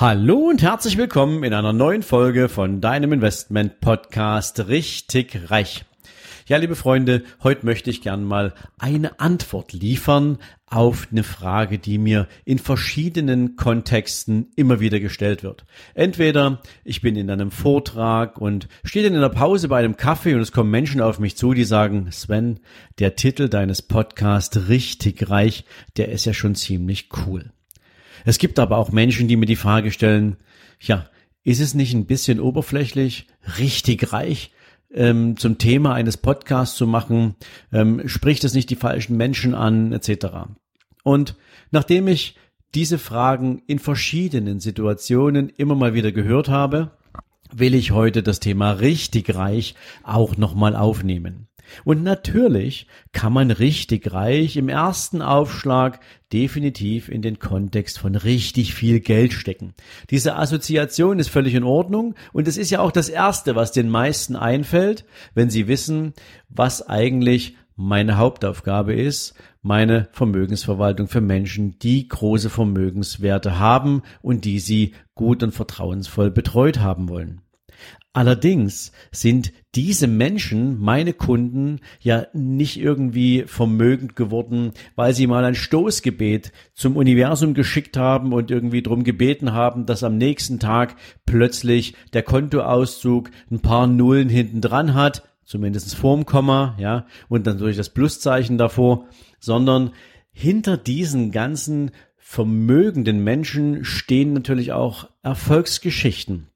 Hallo und herzlich willkommen in einer neuen Folge von deinem Investment Podcast Richtig Reich. Ja, liebe Freunde, heute möchte ich gern mal eine Antwort liefern auf eine Frage, die mir in verschiedenen Kontexten immer wieder gestellt wird. Entweder ich bin in einem Vortrag und stehe dann in der Pause bei einem Kaffee und es kommen Menschen auf mich zu, die sagen, Sven, der Titel deines Podcasts Richtig Reich, der ist ja schon ziemlich cool. Es gibt aber auch Menschen, die mir die Frage stellen, ja, ist es nicht ein bisschen oberflächlich, richtig reich ähm, zum Thema eines Podcasts zu machen? Ähm, spricht es nicht die falschen Menschen an, etc. Und nachdem ich diese Fragen in verschiedenen Situationen immer mal wieder gehört habe, will ich heute das Thema richtig reich auch nochmal aufnehmen. Und natürlich kann man richtig reich im ersten Aufschlag definitiv in den Kontext von richtig viel Geld stecken. Diese Assoziation ist völlig in Ordnung und es ist ja auch das Erste, was den meisten einfällt, wenn sie wissen, was eigentlich meine Hauptaufgabe ist, meine Vermögensverwaltung für Menschen, die große Vermögenswerte haben und die sie gut und vertrauensvoll betreut haben wollen. Allerdings sind diese Menschen, meine Kunden, ja nicht irgendwie vermögend geworden, weil sie mal ein Stoßgebet zum Universum geschickt haben und irgendwie drum gebeten haben, dass am nächsten Tag plötzlich der Kontoauszug ein paar Nullen hinten dran hat, zumindest vorm Komma, ja, und dann durch das Pluszeichen davor, sondern hinter diesen ganzen vermögenden Menschen stehen natürlich auch Erfolgsgeschichten.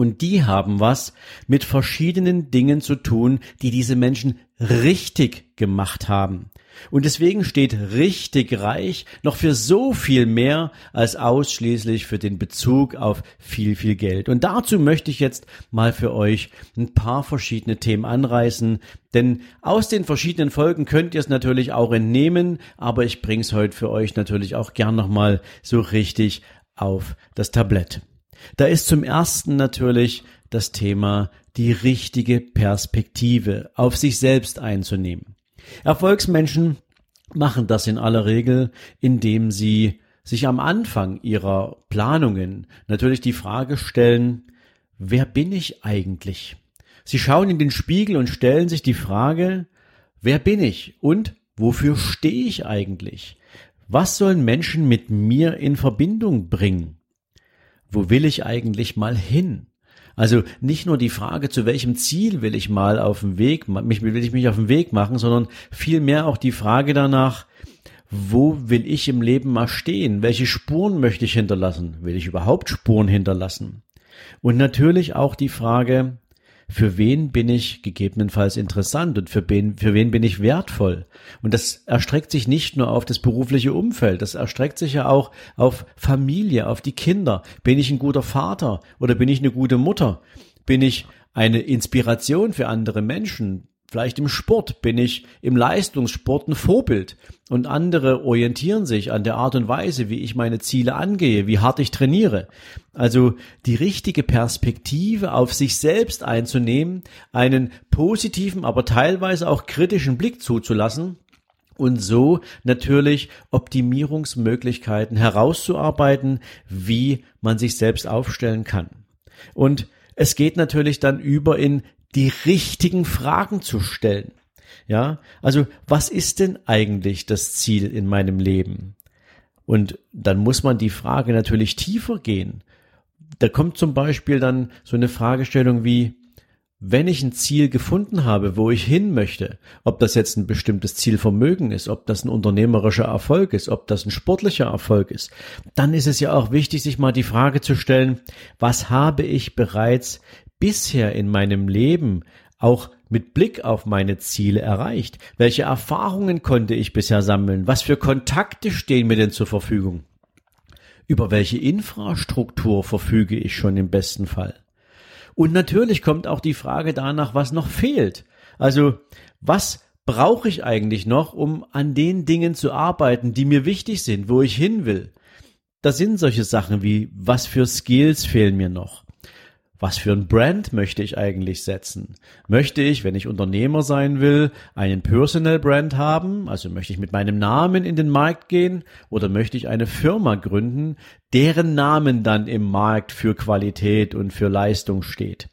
Und die haben was mit verschiedenen Dingen zu tun, die diese Menschen richtig gemacht haben. Und deswegen steht richtig reich noch für so viel mehr als ausschließlich für den Bezug auf viel, viel Geld. Und dazu möchte ich jetzt mal für euch ein paar verschiedene Themen anreißen, denn aus den verschiedenen Folgen könnt ihr es natürlich auch entnehmen, aber ich bringe es heute für euch natürlich auch gern nochmal so richtig auf das Tablett. Da ist zum ersten natürlich das Thema, die richtige Perspektive auf sich selbst einzunehmen. Erfolgsmenschen machen das in aller Regel, indem sie sich am Anfang ihrer Planungen natürlich die Frage stellen, wer bin ich eigentlich? Sie schauen in den Spiegel und stellen sich die Frage, wer bin ich und wofür stehe ich eigentlich? Was sollen Menschen mit mir in Verbindung bringen? Wo will ich eigentlich mal hin? Also nicht nur die Frage, zu welchem Ziel will ich mal auf dem Weg, mich, will ich mich auf den Weg machen, sondern vielmehr auch die Frage danach, wo will ich im Leben mal stehen? Welche Spuren möchte ich hinterlassen? Will ich überhaupt Spuren hinterlassen? Und natürlich auch die Frage, für wen bin ich gegebenenfalls interessant und für wen, für wen bin ich wertvoll. Und das erstreckt sich nicht nur auf das berufliche Umfeld, das erstreckt sich ja auch auf Familie, auf die Kinder. Bin ich ein guter Vater oder bin ich eine gute Mutter? Bin ich eine Inspiration für andere Menschen? Vielleicht im Sport bin ich im Leistungssport ein Vorbild und andere orientieren sich an der Art und Weise, wie ich meine Ziele angehe, wie hart ich trainiere. Also die richtige Perspektive auf sich selbst einzunehmen, einen positiven, aber teilweise auch kritischen Blick zuzulassen und so natürlich Optimierungsmöglichkeiten herauszuarbeiten, wie man sich selbst aufstellen kann. Und es geht natürlich dann über in die richtigen Fragen zu stellen. Ja, also was ist denn eigentlich das Ziel in meinem Leben? Und dann muss man die Frage natürlich tiefer gehen. Da kommt zum Beispiel dann so eine Fragestellung wie, wenn ich ein Ziel gefunden habe, wo ich hin möchte, ob das jetzt ein bestimmtes Zielvermögen ist, ob das ein unternehmerischer Erfolg ist, ob das ein sportlicher Erfolg ist, dann ist es ja auch wichtig, sich mal die Frage zu stellen, was habe ich bereits bisher in meinem Leben auch mit Blick auf meine Ziele erreicht? Welche Erfahrungen konnte ich bisher sammeln? Was für Kontakte stehen mir denn zur Verfügung? Über welche Infrastruktur verfüge ich schon im besten Fall? Und natürlich kommt auch die Frage danach, was noch fehlt. Also, was brauche ich eigentlich noch, um an den Dingen zu arbeiten, die mir wichtig sind, wo ich hin will? Das sind solche Sachen wie, was für Skills fehlen mir noch? Was für ein Brand möchte ich eigentlich setzen? Möchte ich, wenn ich Unternehmer sein will, einen Personal Brand haben? Also möchte ich mit meinem Namen in den Markt gehen? Oder möchte ich eine Firma gründen, deren Namen dann im Markt für Qualität und für Leistung steht?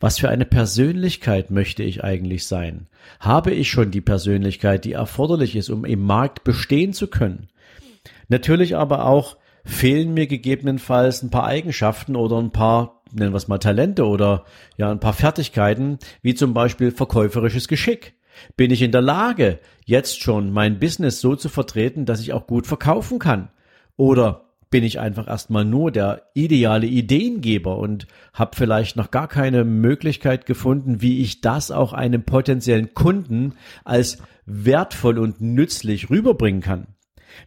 Was für eine Persönlichkeit möchte ich eigentlich sein? Habe ich schon die Persönlichkeit, die erforderlich ist, um im Markt bestehen zu können? Natürlich aber auch fehlen mir gegebenenfalls ein paar Eigenschaften oder ein paar nennen wir es mal Talente oder ja ein paar Fertigkeiten, wie zum Beispiel verkäuferisches Geschick. Bin ich in der Lage, jetzt schon mein Business so zu vertreten, dass ich auch gut verkaufen kann? Oder bin ich einfach erstmal nur der ideale Ideengeber und habe vielleicht noch gar keine Möglichkeit gefunden, wie ich das auch einem potenziellen Kunden als wertvoll und nützlich rüberbringen kann.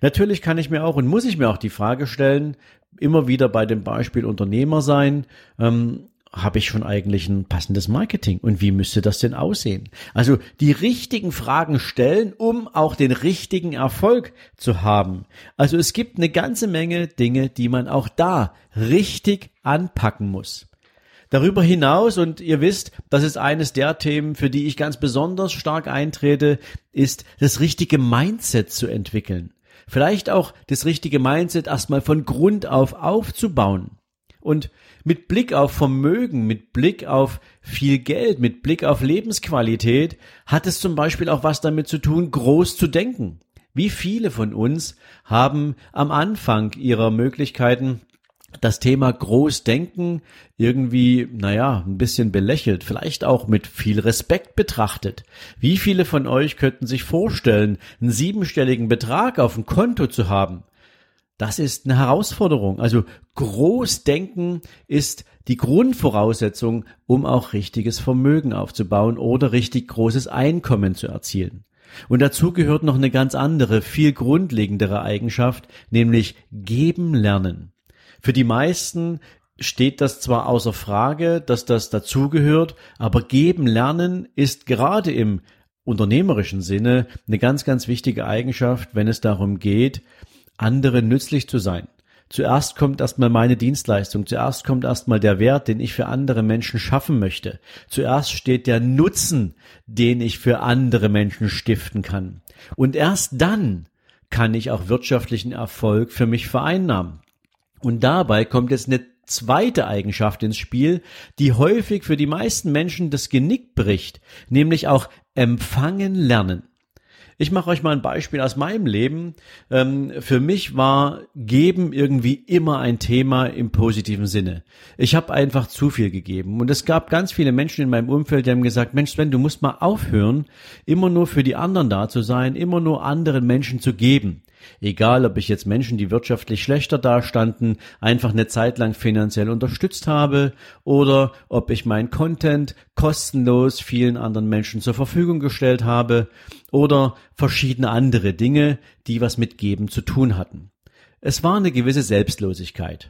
Natürlich kann ich mir auch und muss ich mir auch die Frage stellen, immer wieder bei dem Beispiel Unternehmer sein, ähm, habe ich schon eigentlich ein passendes Marketing und wie müsste das denn aussehen? Also die richtigen Fragen stellen, um auch den richtigen Erfolg zu haben. Also es gibt eine ganze Menge Dinge, die man auch da richtig anpacken muss. Darüber hinaus, und ihr wisst, das ist eines der Themen, für die ich ganz besonders stark eintrete, ist das richtige Mindset zu entwickeln. Vielleicht auch das richtige Mindset erstmal von Grund auf aufzubauen. Und mit Blick auf Vermögen, mit Blick auf viel Geld, mit Blick auf Lebensqualität hat es zum Beispiel auch was damit zu tun, groß zu denken. Wie viele von uns haben am Anfang ihrer Möglichkeiten das Thema Großdenken irgendwie, naja, ein bisschen belächelt, vielleicht auch mit viel Respekt betrachtet. Wie viele von euch könnten sich vorstellen, einen siebenstelligen Betrag auf dem Konto zu haben? Das ist eine Herausforderung. Also Großdenken ist die Grundvoraussetzung, um auch richtiges Vermögen aufzubauen oder richtig großes Einkommen zu erzielen. Und dazu gehört noch eine ganz andere, viel grundlegendere Eigenschaft, nämlich geben lernen. Für die meisten steht das zwar außer Frage, dass das dazugehört, aber geben lernen ist gerade im unternehmerischen Sinne eine ganz, ganz wichtige Eigenschaft, wenn es darum geht, anderen nützlich zu sein. Zuerst kommt erstmal meine Dienstleistung, zuerst kommt erstmal der Wert, den ich für andere Menschen schaffen möchte. Zuerst steht der Nutzen, den ich für andere Menschen stiften kann. Und erst dann kann ich auch wirtschaftlichen Erfolg für mich vereinnahmen. Und dabei kommt jetzt eine zweite Eigenschaft ins Spiel, die häufig für die meisten Menschen das Genick bricht, nämlich auch empfangen lernen. Ich mache euch mal ein Beispiel aus meinem Leben. Ähm, für mich war Geben irgendwie immer ein Thema im positiven Sinne. Ich habe einfach zu viel gegeben. Und es gab ganz viele Menschen in meinem Umfeld, die haben gesagt, Mensch Sven, du musst mal aufhören, immer nur für die anderen da zu sein, immer nur anderen Menschen zu geben. Egal, ob ich jetzt Menschen, die wirtschaftlich schlechter dastanden, einfach eine Zeit lang finanziell unterstützt habe oder ob ich mein Content kostenlos vielen anderen Menschen zur Verfügung gestellt habe oder verschiedene andere Dinge, die was mit Geben zu tun hatten. Es war eine gewisse Selbstlosigkeit.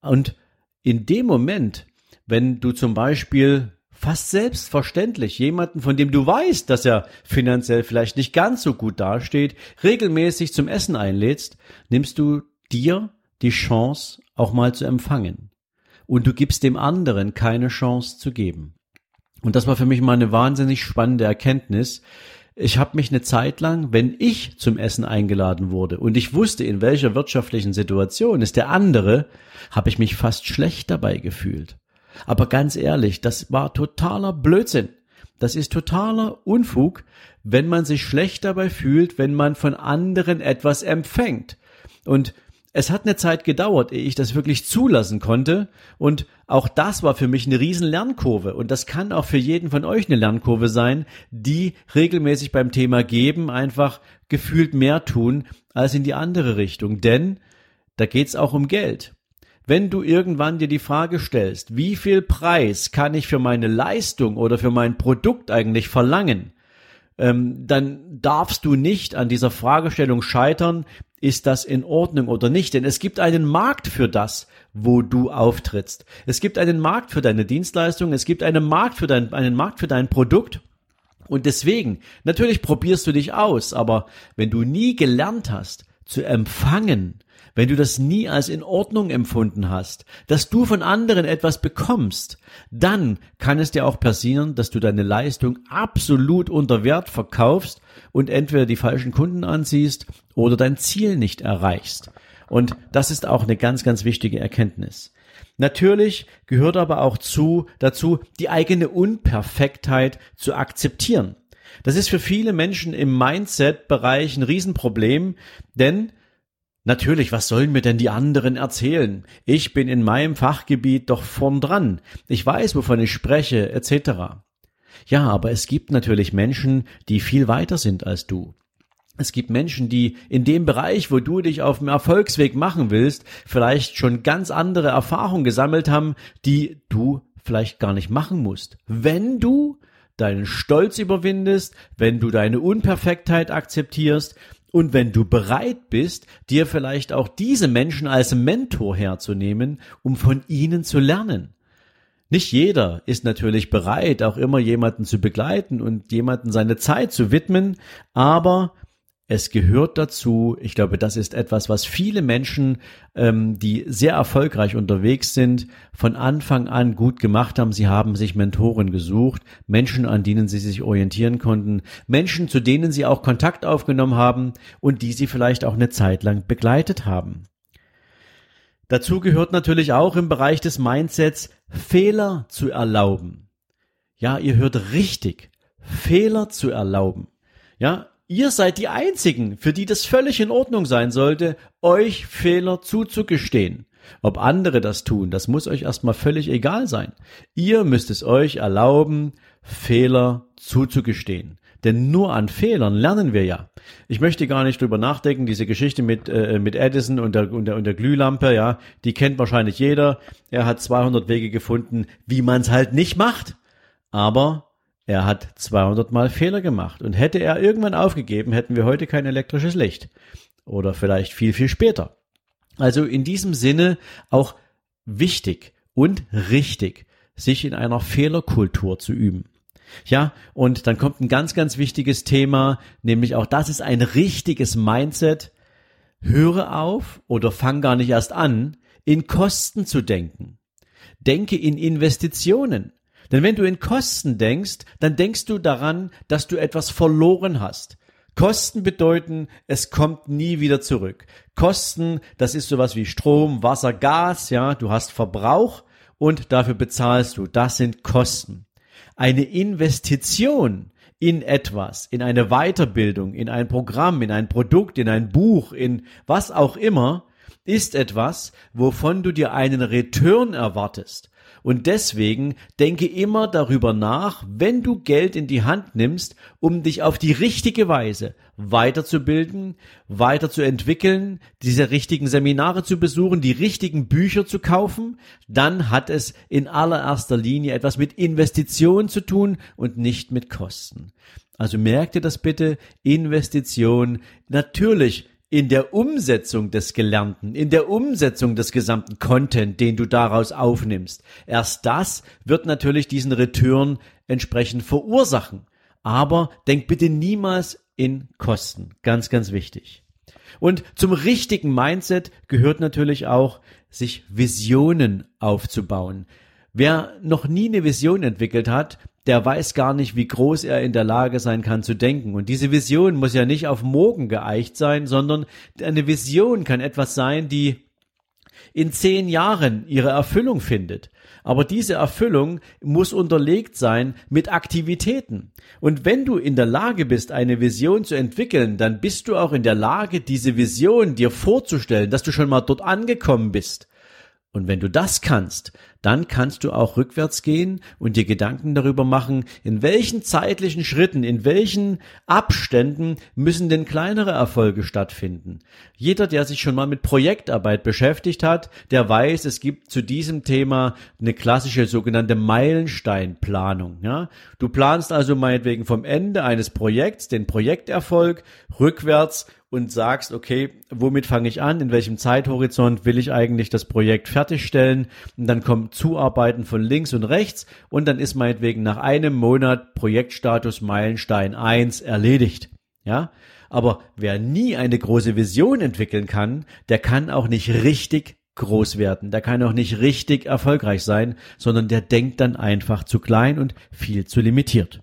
Und in dem Moment, wenn du zum Beispiel fast selbstverständlich jemanden, von dem du weißt, dass er finanziell vielleicht nicht ganz so gut dasteht, regelmäßig zum Essen einlädst, nimmst du dir die Chance, auch mal zu empfangen. Und du gibst dem anderen keine Chance zu geben. Und das war für mich mal eine wahnsinnig spannende Erkenntnis. Ich habe mich eine Zeit lang, wenn ich zum Essen eingeladen wurde und ich wusste, in welcher wirtschaftlichen Situation ist der andere, habe ich mich fast schlecht dabei gefühlt. Aber ganz ehrlich, das war totaler Blödsinn. Das ist totaler Unfug, wenn man sich schlecht dabei fühlt, wenn man von anderen etwas empfängt. Und es hat eine Zeit gedauert, ehe ich das wirklich zulassen konnte. Und auch das war für mich eine riesen Lernkurve. Und das kann auch für jeden von euch eine Lernkurve sein, die regelmäßig beim Thema geben einfach gefühlt mehr tun als in die andere Richtung. Denn da geht's auch um Geld. Wenn du irgendwann dir die Frage stellst, wie viel Preis kann ich für meine Leistung oder für mein Produkt eigentlich verlangen, ähm, dann darfst du nicht an dieser Fragestellung scheitern, ist das in Ordnung oder nicht? Denn es gibt einen Markt für das, wo du auftrittst. Es gibt einen Markt für deine Dienstleistung, es gibt einen Markt für dein, einen Markt für dein Produkt. Und deswegen, natürlich probierst du dich aus, aber wenn du nie gelernt hast zu empfangen, wenn du das nie als in Ordnung empfunden hast, dass du von anderen etwas bekommst, dann kann es dir auch passieren, dass du deine Leistung absolut unter Wert verkaufst und entweder die falschen Kunden anziehst oder dein Ziel nicht erreichst. Und das ist auch eine ganz, ganz wichtige Erkenntnis. Natürlich gehört aber auch zu, dazu, die eigene Unperfektheit zu akzeptieren. Das ist für viele Menschen im Mindset-Bereich ein Riesenproblem, denn Natürlich, was sollen mir denn die anderen erzählen? Ich bin in meinem Fachgebiet doch vorn dran. Ich weiß, wovon ich spreche, etc. Ja, aber es gibt natürlich Menschen, die viel weiter sind als du. Es gibt Menschen, die in dem Bereich, wo du dich auf dem Erfolgsweg machen willst, vielleicht schon ganz andere Erfahrungen gesammelt haben, die du vielleicht gar nicht machen musst. Wenn du deinen Stolz überwindest, wenn du deine Unperfektheit akzeptierst und wenn du bereit bist, dir vielleicht auch diese Menschen als Mentor herzunehmen, um von ihnen zu lernen. Nicht jeder ist natürlich bereit, auch immer jemanden zu begleiten und jemanden seine Zeit zu widmen, aber es gehört dazu. Ich glaube, das ist etwas, was viele Menschen, ähm, die sehr erfolgreich unterwegs sind, von Anfang an gut gemacht haben. Sie haben sich Mentoren gesucht, Menschen, an denen sie sich orientieren konnten, Menschen, zu denen sie auch Kontakt aufgenommen haben und die sie vielleicht auch eine Zeit lang begleitet haben. Dazu gehört natürlich auch im Bereich des Mindsets Fehler zu erlauben. Ja, ihr hört richtig. Fehler zu erlauben. Ja, Ihr seid die Einzigen, für die das völlig in Ordnung sein sollte, euch Fehler zuzugestehen. Ob andere das tun, das muss euch erstmal völlig egal sein. Ihr müsst es euch erlauben, Fehler zuzugestehen. Denn nur an Fehlern lernen wir ja. Ich möchte gar nicht drüber nachdenken, diese Geschichte mit, äh, mit Edison und der, und, der, und der Glühlampe, ja, die kennt wahrscheinlich jeder. Er hat 200 Wege gefunden, wie man es halt nicht macht. Aber er hat 200 Mal Fehler gemacht und hätte er irgendwann aufgegeben, hätten wir heute kein elektrisches Licht. Oder vielleicht viel, viel später. Also in diesem Sinne auch wichtig und richtig, sich in einer Fehlerkultur zu üben. Ja, und dann kommt ein ganz, ganz wichtiges Thema, nämlich auch das ist ein richtiges Mindset. Höre auf oder fang gar nicht erst an, in Kosten zu denken. Denke in Investitionen. Denn wenn du in Kosten denkst, dann denkst du daran, dass du etwas verloren hast. Kosten bedeuten, es kommt nie wieder zurück. Kosten, das ist sowas wie Strom, Wasser, Gas, ja, du hast Verbrauch und dafür bezahlst du. Das sind Kosten. Eine Investition in etwas, in eine Weiterbildung, in ein Programm, in ein Produkt, in ein Buch, in was auch immer, ist etwas, wovon du dir einen Return erwartest. Und deswegen denke immer darüber nach, wenn du Geld in die Hand nimmst, um dich auf die richtige Weise weiterzubilden, weiterzuentwickeln, diese richtigen Seminare zu besuchen, die richtigen Bücher zu kaufen, dann hat es in allererster Linie etwas mit Investition zu tun und nicht mit Kosten. Also merkt ihr das bitte, Investition, natürlich in der Umsetzung des Gelernten, in der Umsetzung des gesamten Content, den du daraus aufnimmst. Erst das wird natürlich diesen Return entsprechend verursachen. Aber denk bitte niemals in Kosten. Ganz, ganz wichtig. Und zum richtigen Mindset gehört natürlich auch, sich Visionen aufzubauen. Wer noch nie eine Vision entwickelt hat, der weiß gar nicht, wie groß er in der Lage sein kann zu denken. Und diese Vision muss ja nicht auf morgen geeicht sein, sondern eine Vision kann etwas sein, die in zehn Jahren ihre Erfüllung findet. Aber diese Erfüllung muss unterlegt sein mit Aktivitäten. Und wenn du in der Lage bist, eine Vision zu entwickeln, dann bist du auch in der Lage, diese Vision dir vorzustellen, dass du schon mal dort angekommen bist. Und wenn du das kannst, dann kannst du auch rückwärts gehen und dir Gedanken darüber machen, in welchen zeitlichen Schritten, in welchen Abständen müssen denn kleinere Erfolge stattfinden. Jeder, der sich schon mal mit Projektarbeit beschäftigt hat, der weiß, es gibt zu diesem Thema eine klassische sogenannte Meilensteinplanung. Ja? Du planst also meinetwegen vom Ende eines Projekts den Projekterfolg rückwärts und sagst, okay, womit fange ich an, in welchem Zeithorizont will ich eigentlich das Projekt fertigstellen und dann kommt Zuarbeiten von links und rechts und dann ist meinetwegen nach einem Monat Projektstatus Meilenstein 1 erledigt. Ja, aber wer nie eine große Vision entwickeln kann, der kann auch nicht richtig groß werden, der kann auch nicht richtig erfolgreich sein, sondern der denkt dann einfach zu klein und viel zu limitiert.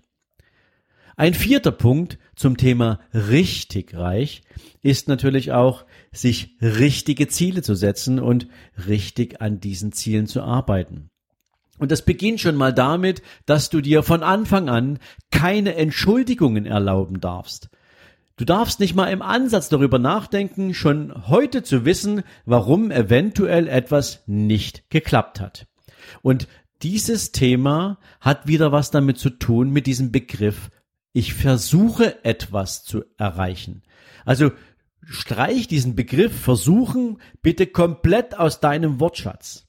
Ein vierter Punkt zum Thema richtig reich ist natürlich auch, sich richtige Ziele zu setzen und richtig an diesen Zielen zu arbeiten. Und das beginnt schon mal damit, dass du dir von Anfang an keine Entschuldigungen erlauben darfst. Du darfst nicht mal im Ansatz darüber nachdenken, schon heute zu wissen, warum eventuell etwas nicht geklappt hat. Und dieses Thema hat wieder was damit zu tun mit diesem Begriff ich versuche etwas zu erreichen. Also streich diesen Begriff versuchen bitte komplett aus deinem Wortschatz.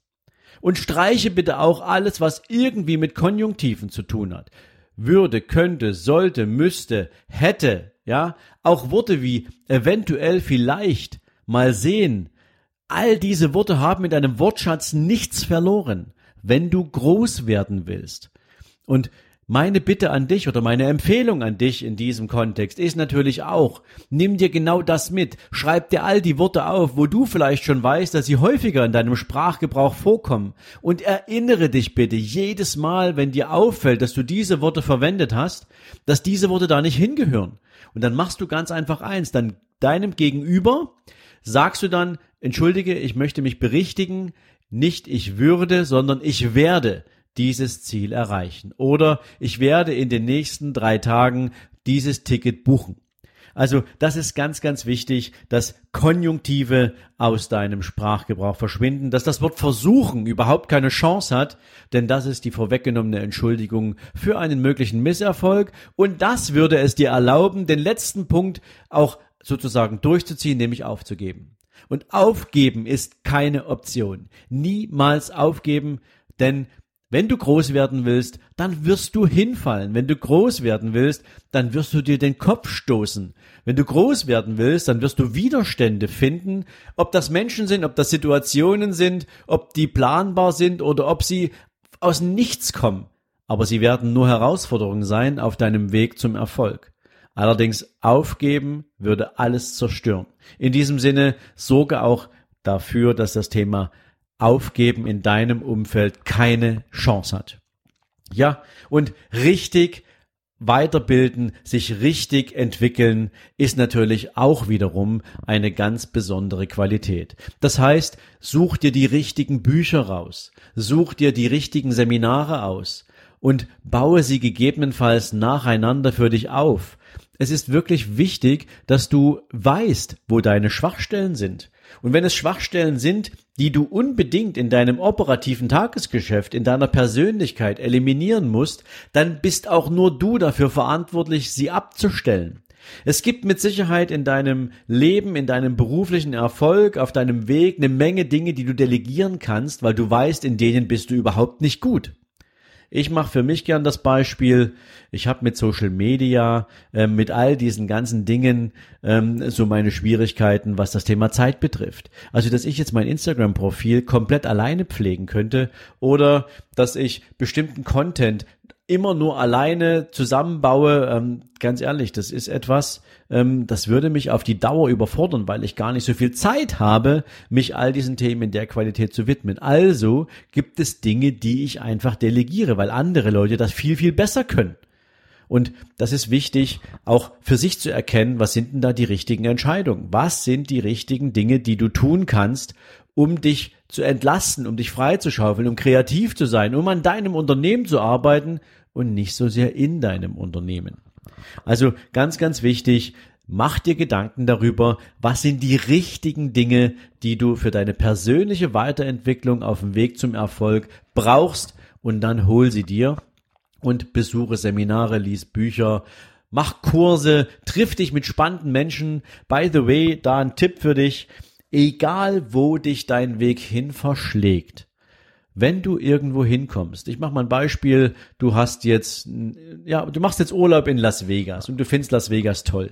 Und streiche bitte auch alles, was irgendwie mit Konjunktiven zu tun hat. Würde, könnte, sollte, müsste, hätte, ja, auch Worte wie eventuell, vielleicht, mal sehen. All diese Worte haben mit deinem Wortschatz nichts verloren, wenn du groß werden willst. Und meine Bitte an dich oder meine Empfehlung an dich in diesem Kontext ist natürlich auch, nimm dir genau das mit, schreib dir all die Worte auf, wo du vielleicht schon weißt, dass sie häufiger in deinem Sprachgebrauch vorkommen. Und erinnere dich bitte jedes Mal, wenn dir auffällt, dass du diese Worte verwendet hast, dass diese Worte da nicht hingehören. Und dann machst du ganz einfach eins, dann deinem Gegenüber sagst du dann, entschuldige, ich möchte mich berichtigen, nicht ich würde, sondern ich werde dieses Ziel erreichen. Oder ich werde in den nächsten drei Tagen dieses Ticket buchen. Also das ist ganz, ganz wichtig, dass Konjunktive aus deinem Sprachgebrauch verschwinden, dass das Wort versuchen überhaupt keine Chance hat, denn das ist die vorweggenommene Entschuldigung für einen möglichen Misserfolg und das würde es dir erlauben, den letzten Punkt auch sozusagen durchzuziehen, nämlich aufzugeben. Und aufgeben ist keine Option. Niemals aufgeben, denn wenn du groß werden willst, dann wirst du hinfallen. Wenn du groß werden willst, dann wirst du dir den Kopf stoßen. Wenn du groß werden willst, dann wirst du Widerstände finden, ob das Menschen sind, ob das Situationen sind, ob die planbar sind oder ob sie aus nichts kommen. Aber sie werden nur Herausforderungen sein auf deinem Weg zum Erfolg. Allerdings aufgeben würde alles zerstören. In diesem Sinne sorge auch dafür, dass das Thema Aufgeben in deinem Umfeld keine Chance hat. Ja, und richtig weiterbilden, sich richtig entwickeln, ist natürlich auch wiederum eine ganz besondere Qualität. Das heißt, such dir die richtigen Bücher raus, such dir die richtigen Seminare aus und baue sie gegebenenfalls nacheinander für dich auf. Es ist wirklich wichtig, dass du weißt, wo deine Schwachstellen sind. Und wenn es Schwachstellen sind, die du unbedingt in deinem operativen Tagesgeschäft, in deiner Persönlichkeit eliminieren musst, dann bist auch nur du dafür verantwortlich, sie abzustellen. Es gibt mit Sicherheit in deinem Leben, in deinem beruflichen Erfolg, auf deinem Weg eine Menge Dinge, die du delegieren kannst, weil du weißt, in denen bist du überhaupt nicht gut. Ich mache für mich gern das Beispiel, ich habe mit Social Media, äh, mit all diesen ganzen Dingen ähm, so meine Schwierigkeiten, was das Thema Zeit betrifft. Also, dass ich jetzt mein Instagram-Profil komplett alleine pflegen könnte oder dass ich bestimmten Content immer nur alleine zusammenbaue, ähm, ganz ehrlich, das ist etwas, ähm, das würde mich auf die Dauer überfordern, weil ich gar nicht so viel Zeit habe, mich all diesen Themen in der Qualität zu widmen. Also gibt es Dinge, die ich einfach delegiere, weil andere Leute das viel, viel besser können. Und das ist wichtig, auch für sich zu erkennen, was sind denn da die richtigen Entscheidungen? Was sind die richtigen Dinge, die du tun kannst, um dich zu entlasten, um dich freizuschaufeln, um kreativ zu sein, um an deinem Unternehmen zu arbeiten und nicht so sehr in deinem Unternehmen. Also ganz, ganz wichtig, mach dir Gedanken darüber, was sind die richtigen Dinge, die du für deine persönliche Weiterentwicklung auf dem Weg zum Erfolg brauchst und dann hol sie dir und besuche Seminare, lies Bücher, mach Kurse, triff dich mit spannenden Menschen. By the way, da ein Tipp für dich. Egal wo dich dein Weg hin verschlägt, wenn du irgendwo hinkommst, ich mache mal ein Beispiel, du hast jetzt, ja, du machst jetzt Urlaub in Las Vegas und du findest Las Vegas toll.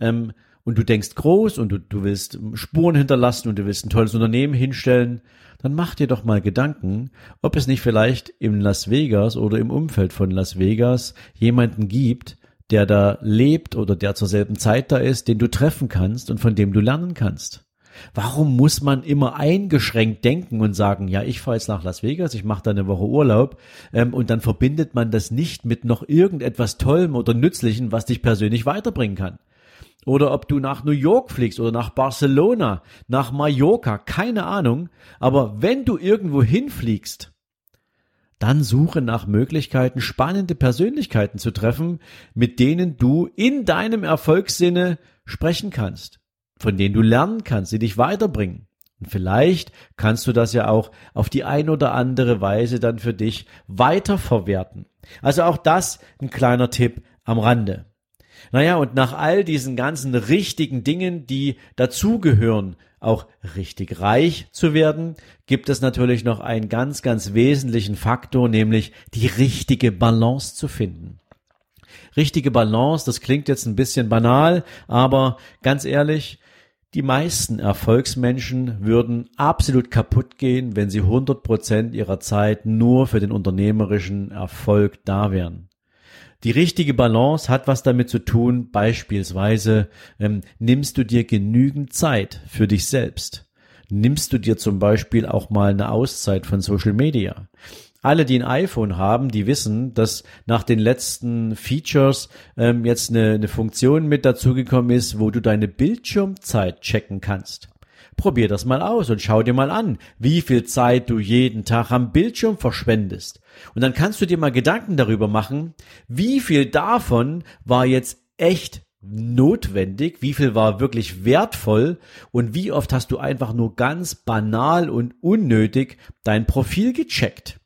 Ähm, und du denkst groß und du, du willst Spuren hinterlassen und du willst ein tolles Unternehmen hinstellen, dann mach dir doch mal Gedanken, ob es nicht vielleicht in Las Vegas oder im Umfeld von Las Vegas jemanden gibt, der da lebt oder der zur selben Zeit da ist, den du treffen kannst und von dem du lernen kannst. Warum muss man immer eingeschränkt denken und sagen, ja, ich fahre jetzt nach Las Vegas, ich mache da eine Woche Urlaub ähm, und dann verbindet man das nicht mit noch irgendetwas Tollem oder Nützlichem, was dich persönlich weiterbringen kann. Oder ob du nach New York fliegst oder nach Barcelona, nach Mallorca, keine Ahnung. Aber wenn du irgendwo hinfliegst, dann suche nach Möglichkeiten, spannende Persönlichkeiten zu treffen, mit denen du in deinem Erfolgssinne sprechen kannst von denen du lernen kannst, die dich weiterbringen. Und vielleicht kannst du das ja auch auf die ein oder andere Weise dann für dich weiterverwerten. Also auch das ein kleiner Tipp am Rande. Naja, und nach all diesen ganzen richtigen Dingen, die dazugehören, auch richtig reich zu werden, gibt es natürlich noch einen ganz, ganz wesentlichen Faktor, nämlich die richtige Balance zu finden. Richtige Balance, das klingt jetzt ein bisschen banal, aber ganz ehrlich, die meisten Erfolgsmenschen würden absolut kaputt gehen, wenn sie 100 Prozent ihrer Zeit nur für den unternehmerischen Erfolg da wären. Die richtige Balance hat was damit zu tun, beispielsweise ähm, nimmst du dir genügend Zeit für dich selbst. Nimmst du dir zum Beispiel auch mal eine Auszeit von Social Media? Alle, die ein iPhone haben, die wissen, dass nach den letzten Features ähm, jetzt eine, eine Funktion mit dazugekommen ist, wo du deine Bildschirmzeit checken kannst. Probier das mal aus und schau dir mal an, wie viel Zeit du jeden Tag am Bildschirm verschwendest. Und dann kannst du dir mal Gedanken darüber machen, wie viel davon war jetzt echt notwendig, wie viel war wirklich wertvoll und wie oft hast du einfach nur ganz banal und unnötig dein Profil gecheckt.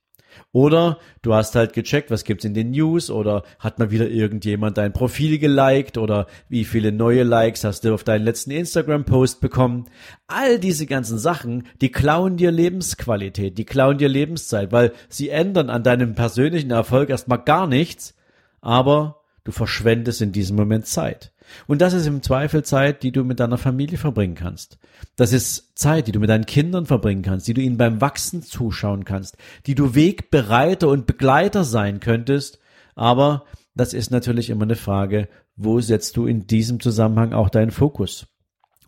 Oder du hast halt gecheckt, was gibt's in den News oder hat mal wieder irgendjemand dein Profil geliked oder wie viele neue Likes hast du auf deinen letzten Instagram-Post bekommen. All diese ganzen Sachen, die klauen dir Lebensqualität, die klauen dir Lebenszeit, weil sie ändern an deinem persönlichen Erfolg erstmal gar nichts, aber du verschwendest in diesem Moment Zeit. Und das ist im Zweifel Zeit, die du mit deiner Familie verbringen kannst. Das ist Zeit, die du mit deinen Kindern verbringen kannst, die du ihnen beim Wachsen zuschauen kannst, die du Wegbereiter und Begleiter sein könntest. Aber das ist natürlich immer eine Frage, wo setzt du in diesem Zusammenhang auch deinen Fokus?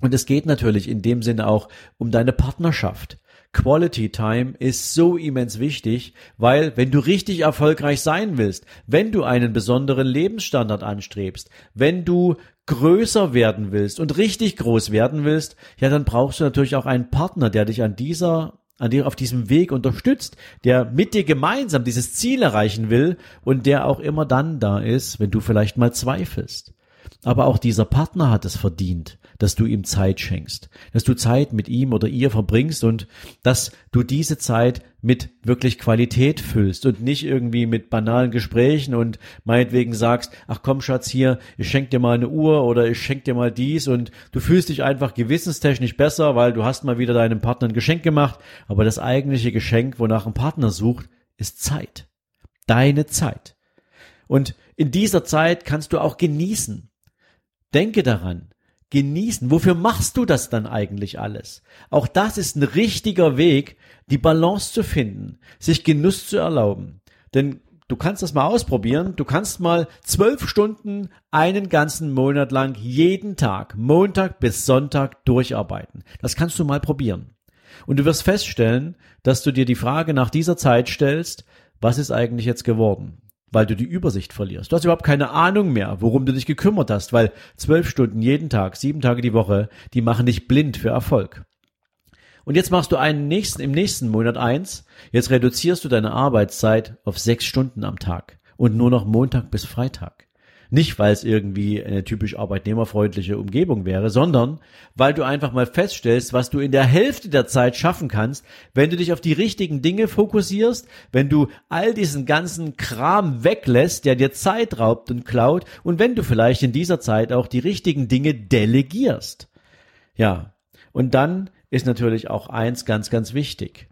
Und es geht natürlich in dem Sinne auch um deine Partnerschaft. Quality Time ist so immens wichtig, weil wenn du richtig erfolgreich sein willst, wenn du einen besonderen Lebensstandard anstrebst, wenn du größer werden willst und richtig groß werden willst, ja, dann brauchst du natürlich auch einen Partner, der dich an dieser an dir auf diesem Weg unterstützt, der mit dir gemeinsam dieses Ziel erreichen will und der auch immer dann da ist, wenn du vielleicht mal zweifelst. Aber auch dieser Partner hat es verdient, dass du ihm Zeit schenkst, dass du Zeit mit ihm oder ihr verbringst und dass du diese Zeit mit wirklich Qualität füllst und nicht irgendwie mit banalen Gesprächen und meinetwegen sagst, ach komm Schatz hier, ich schenk dir mal eine Uhr oder ich schenk dir mal dies und du fühlst dich einfach gewissenstechnisch besser, weil du hast mal wieder deinem Partner ein Geschenk gemacht, aber das eigentliche Geschenk, wonach ein Partner sucht, ist Zeit. Deine Zeit. Und in dieser Zeit kannst du auch genießen. Denke daran, genießen. Wofür machst du das dann eigentlich alles? Auch das ist ein richtiger Weg, die Balance zu finden, sich Genuss zu erlauben. Denn du kannst das mal ausprobieren. Du kannst mal zwölf Stunden einen ganzen Monat lang jeden Tag, Montag bis Sonntag durcharbeiten. Das kannst du mal probieren. Und du wirst feststellen, dass du dir die Frage nach dieser Zeit stellst, was ist eigentlich jetzt geworden? Weil du die Übersicht verlierst. Du hast überhaupt keine Ahnung mehr, worum du dich gekümmert hast, weil zwölf Stunden jeden Tag, sieben Tage die Woche, die machen dich blind für Erfolg. Und jetzt machst du einen nächsten, im nächsten Monat eins, jetzt reduzierst du deine Arbeitszeit auf sechs Stunden am Tag und nur noch Montag bis Freitag. Nicht, weil es irgendwie eine typisch arbeitnehmerfreundliche Umgebung wäre, sondern weil du einfach mal feststellst, was du in der Hälfte der Zeit schaffen kannst, wenn du dich auf die richtigen Dinge fokussierst, wenn du all diesen ganzen Kram weglässt, der dir Zeit raubt und klaut und wenn du vielleicht in dieser Zeit auch die richtigen Dinge delegierst. Ja, und dann ist natürlich auch eins ganz, ganz wichtig.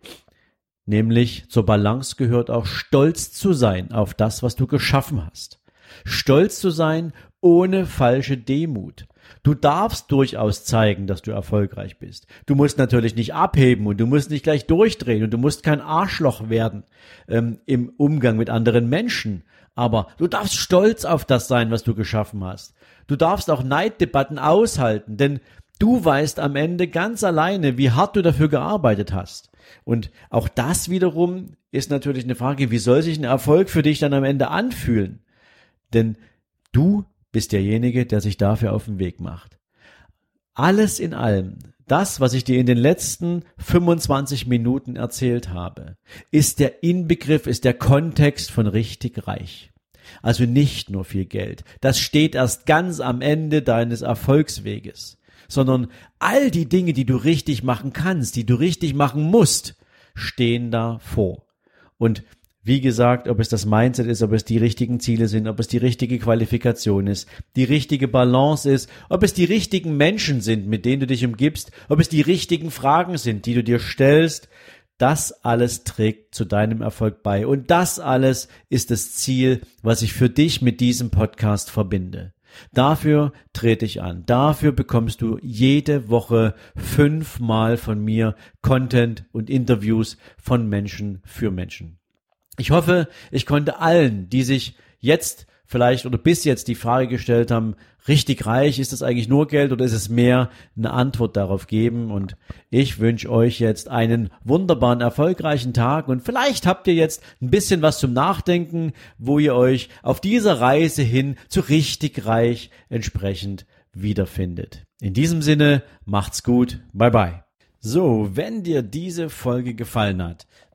Nämlich zur Balance gehört auch stolz zu sein auf das, was du geschaffen hast. Stolz zu sein ohne falsche Demut. Du darfst durchaus zeigen, dass du erfolgreich bist. Du musst natürlich nicht abheben und du musst nicht gleich durchdrehen und du musst kein Arschloch werden ähm, im Umgang mit anderen Menschen. Aber du darfst stolz auf das sein, was du geschaffen hast. Du darfst auch Neiddebatten aushalten, denn du weißt am Ende ganz alleine, wie hart du dafür gearbeitet hast. Und auch das wiederum ist natürlich eine Frage, wie soll sich ein Erfolg für dich dann am Ende anfühlen? Denn du bist derjenige, der sich dafür auf den Weg macht. Alles in allem, das, was ich dir in den letzten 25 Minuten erzählt habe, ist der Inbegriff, ist der Kontext von richtig reich. Also nicht nur viel Geld. Das steht erst ganz am Ende deines Erfolgsweges sondern all die Dinge, die du richtig machen kannst, die du richtig machen musst, stehen da vor. Und wie gesagt, ob es das Mindset ist, ob es die richtigen Ziele sind, ob es die richtige Qualifikation ist, die richtige Balance ist, ob es die richtigen Menschen sind, mit denen du dich umgibst, ob es die richtigen Fragen sind, die du dir stellst, das alles trägt zu deinem Erfolg bei. Und das alles ist das Ziel, was ich für dich mit diesem Podcast verbinde. Dafür trete ich an. Dafür bekommst du jede Woche fünfmal von mir Content und Interviews von Menschen für Menschen. Ich hoffe, ich konnte allen, die sich jetzt vielleicht oder bis jetzt die Frage gestellt haben, richtig reich, ist das eigentlich nur Geld oder ist es mehr, eine Antwort darauf geben. Und ich wünsche euch jetzt einen wunderbaren, erfolgreichen Tag und vielleicht habt ihr jetzt ein bisschen was zum Nachdenken, wo ihr euch auf dieser Reise hin zu richtig reich entsprechend wiederfindet. In diesem Sinne, macht's gut, bye bye. So, wenn dir diese Folge gefallen hat,